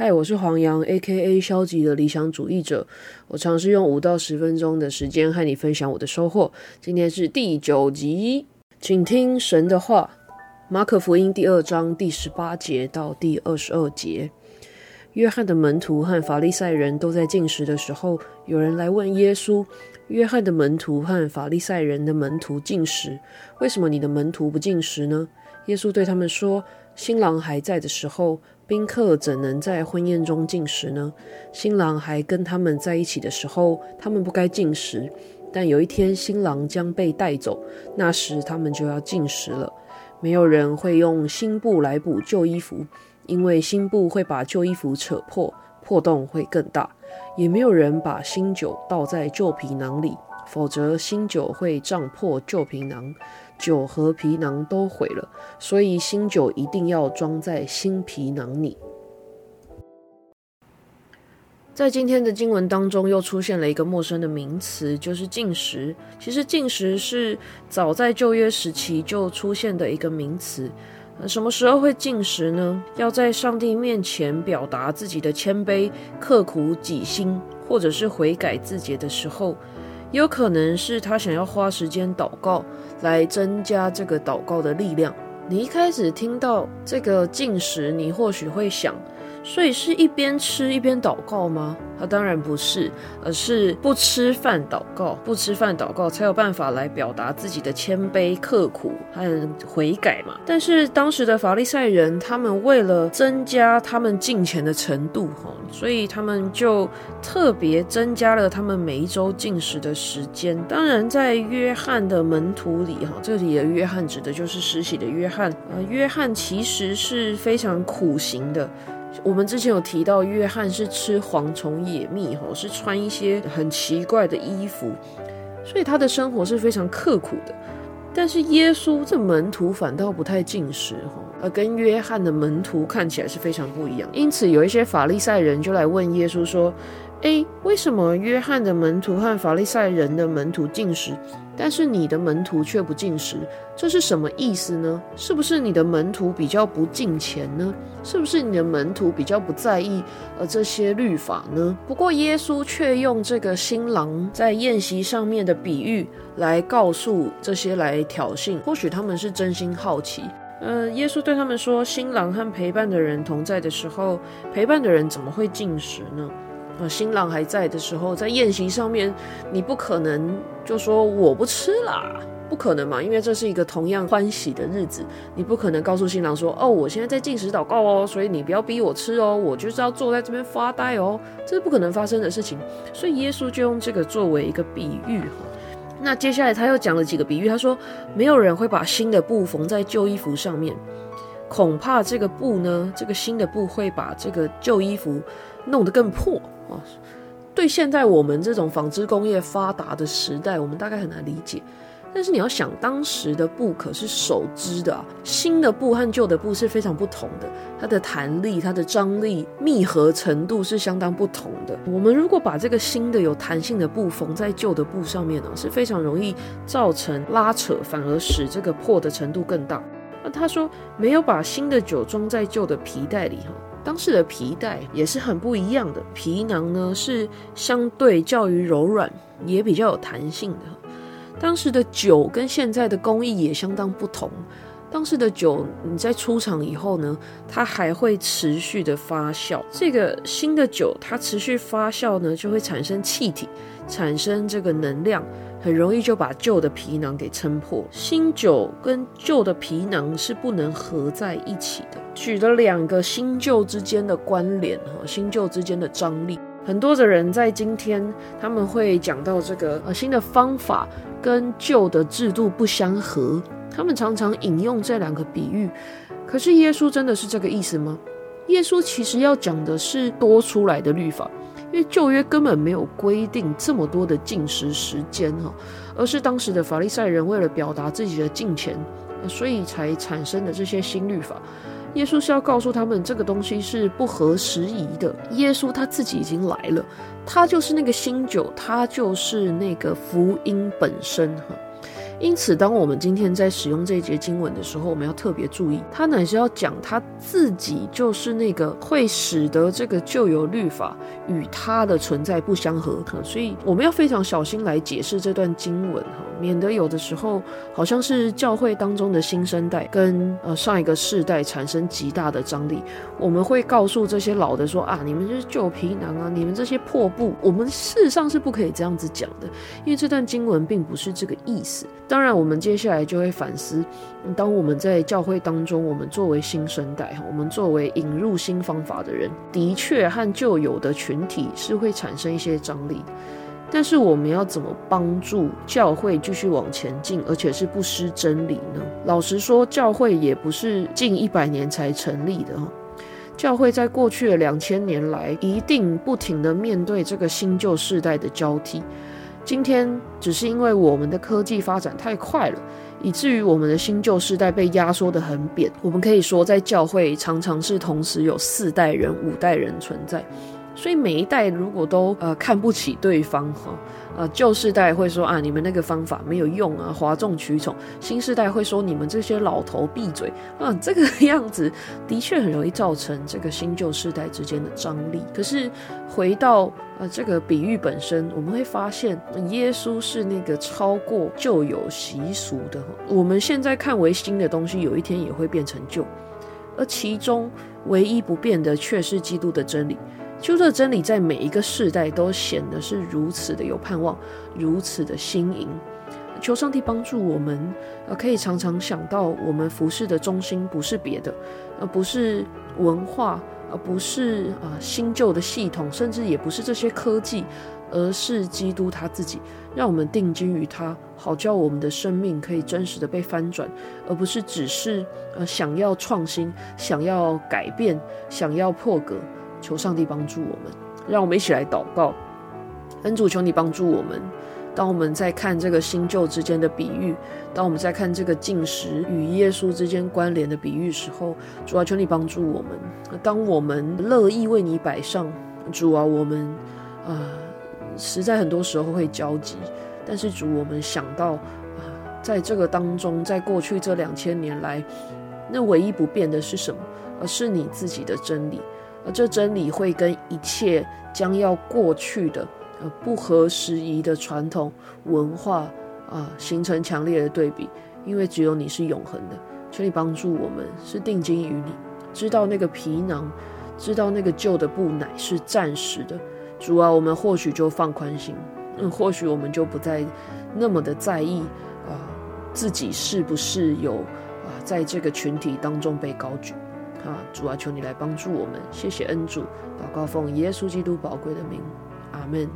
嗨，我是黄洋，A.K.A 消极的理想主义者。我尝试用五到十分钟的时间和你分享我的收获。今天是第九集，请听神的话。马可福音第二章第十八节到第二十二节。约翰的门徒和法利赛人都在进食的时候，有人来问耶稣：约翰的门徒和法利赛人的门徒进食，为什么你的门徒不进食呢？耶稣对他们说：新郎还在的时候。宾客怎能在婚宴中进食呢？新郎还跟他们在一起的时候，他们不该进食。但有一天，新郎将被带走，那时他们就要进食了。没有人会用新布来补旧衣服，因为新布会把旧衣服扯破，破洞会更大。也没有人把新酒倒在旧皮囊里，否则新酒会胀破旧皮囊。酒和皮囊都毁了，所以新酒一定要装在新皮囊里。在今天的经文当中，又出现了一个陌生的名词，就是进食。其实进食是早在旧约时期就出现的一个名词。什么时候会进食呢？要在上帝面前表达自己的谦卑、刻苦己心，或者是悔改自己的时候。有可能是他想要花时间祷告，来增加这个祷告的力量。你一开始听到这个进食，你或许会想。所以是一边吃一边祷告吗？他当然不是，而是不吃饭祷告，不吃饭祷告才有办法来表达自己的谦卑、刻苦和悔改嘛。但是当时的法利赛人，他们为了增加他们敬虔的程度，哈，所以他们就特别增加了他们每一周进食的时间。当然，在约翰的门徒里，哈，这里的约翰指的就是实习的约翰。呃，约翰其实是非常苦行的。我们之前有提到，约翰是吃蝗虫野蜜，哈，是穿一些很奇怪的衣服，所以他的生活是非常刻苦的。但是耶稣这门徒反倒不太进食，哈，呃跟约翰的门徒看起来是非常不一样。因此，有一些法利赛人就来问耶稣说。诶，为什么约翰的门徒和法利赛人的门徒进食，但是你的门徒却不进食？这是什么意思呢？是不是你的门徒比较不敬钱呢？是不是你的门徒比较不在意呃这些律法呢？不过耶稣却用这个新郎在宴席上面的比喻来告诉这些来挑衅，或许他们是真心好奇。呃，耶稣对他们说：新郎和陪伴的人同在的时候，陪伴的人怎么会进食呢？啊，新郎还在的时候，在宴席上面，你不可能就说我不吃啦，不可能嘛，因为这是一个同样欢喜的日子，你不可能告诉新郎说，哦，我现在在进食祷告哦，所以你不要逼我吃哦，我就是要坐在这边发呆哦，这是不可能发生的事情。所以耶稣就用这个作为一个比喻。那接下来他又讲了几个比喻，他说，没有人会把新的布缝在旧衣服上面，恐怕这个布呢，这个新的布会把这个旧衣服弄得更破。啊，对现在我们这种纺织工业发达的时代，我们大概很难理解。但是你要想，当时的布可是手织的啊，新的布和旧的布是非常不同的，它的弹力、它的张力、密合程度是相当不同的。我们如果把这个新的有弹性的布缝在旧的布上面呢，是非常容易造成拉扯，反而使这个破的程度更大。他说，没有把新的酒装在旧的皮袋里，哈。当时的皮带也是很不一样的，皮囊呢是相对较于柔软，也比较有弹性的。当时的酒跟现在的工艺也相当不同。当时的酒你在出厂以后呢，它还会持续的发酵。这个新的酒它持续发酵呢，就会产生气体，产生这个能量。很容易就把旧的皮囊给撑破。新酒跟旧的皮囊是不能合在一起的。举了两个新旧之间的关联，哈，新旧之间的张力。很多的人在今天他们会讲到这个呃新的方法跟旧的制度不相合，他们常常引用这两个比喻。可是耶稣真的是这个意思吗？耶稣其实要讲的是多出来的律法。因为旧约根本没有规定这么多的进食时间哈，而是当时的法利赛人为了表达自己的敬虔，所以才产生的这些新律法。耶稣是要告诉他们，这个东西是不合时宜的。耶稣他自己已经来了，他就是那个新酒，他就是那个福音本身哈。因此，当我们今天在使用这一节经文的时候，我们要特别注意，他乃是要讲他自己就是那个会使得这个旧有律法与他的存在不相合，所以我们要非常小心来解释这段经文哈，免得有的时候好像是教会当中的新生代跟呃上一个世代产生极大的张力，我们会告诉这些老的说啊，你们就是旧皮囊啊，你们这些破布，我们事实上是不可以这样子讲的，因为这段经文并不是这个意思。当然，我们接下来就会反思：当我们在教会当中，我们作为新生代，我们作为引入新方法的人，的确和旧有的群体是会产生一些张力。但是，我们要怎么帮助教会继续往前进，而且是不失真理呢？老实说，教会也不是近一百年才成立的哈。教会在过去的两千年来，一定不停的面对这个新旧世代的交替。今天只是因为我们的科技发展太快了，以至于我们的新旧世代被压缩得很扁。我们可以说，在教会常常是同时有四代人、五代人存在。所以每一代如果都呃看不起对方哈，呃旧世代会说啊你们那个方法没有用啊哗众取宠，新世代会说你们这些老头闭嘴啊这个样子的确很容易造成这个新旧世代之间的张力。可是回到呃这个比喻本身，我们会发现耶稣是那个超过旧有习俗的。我们现在看为新的东西，有一天也会变成旧，而其中唯一不变的却是基督的真理。就这真理，在每一个世代都显得是如此的有盼望，如此的新颖。求上帝帮助我们，呃，可以常常想到我们服饰的中心不是别的，而不是文化，而不是啊新旧的系统，甚至也不是这些科技，而是基督他自己。让我们定睛于他，好叫我们的生命可以真实的被翻转，而不是只是呃想要创新，想要改变，想要破格。求上帝帮助我们，让我们一起来祷告。恩主，求你帮助我们。当我们在看这个新旧之间的比喻，当我们在看这个进食与耶稣之间关联的比喻时候，主啊，求你帮助我们。当我们乐意为你摆上，主啊，我们啊，实在很多时候会焦急。但是主，我们想到啊，在这个当中，在过去这两千年来，那唯一不变的是什么？而是你自己的真理。这真理会跟一切将要过去的、呃不合时宜的传统文化啊形成强烈的对比，因为只有你是永恒的。求你帮助我们，是定睛于你，知道那个皮囊，知道那个旧的布乃是暂时的。主啊，我们或许就放宽心，嗯，或许我们就不再那么的在意啊自己是不是有啊在这个群体当中被高举。啊，主啊，求你来帮助我们，谢谢恩主，祷告奉耶稣基督宝贵的名，阿门。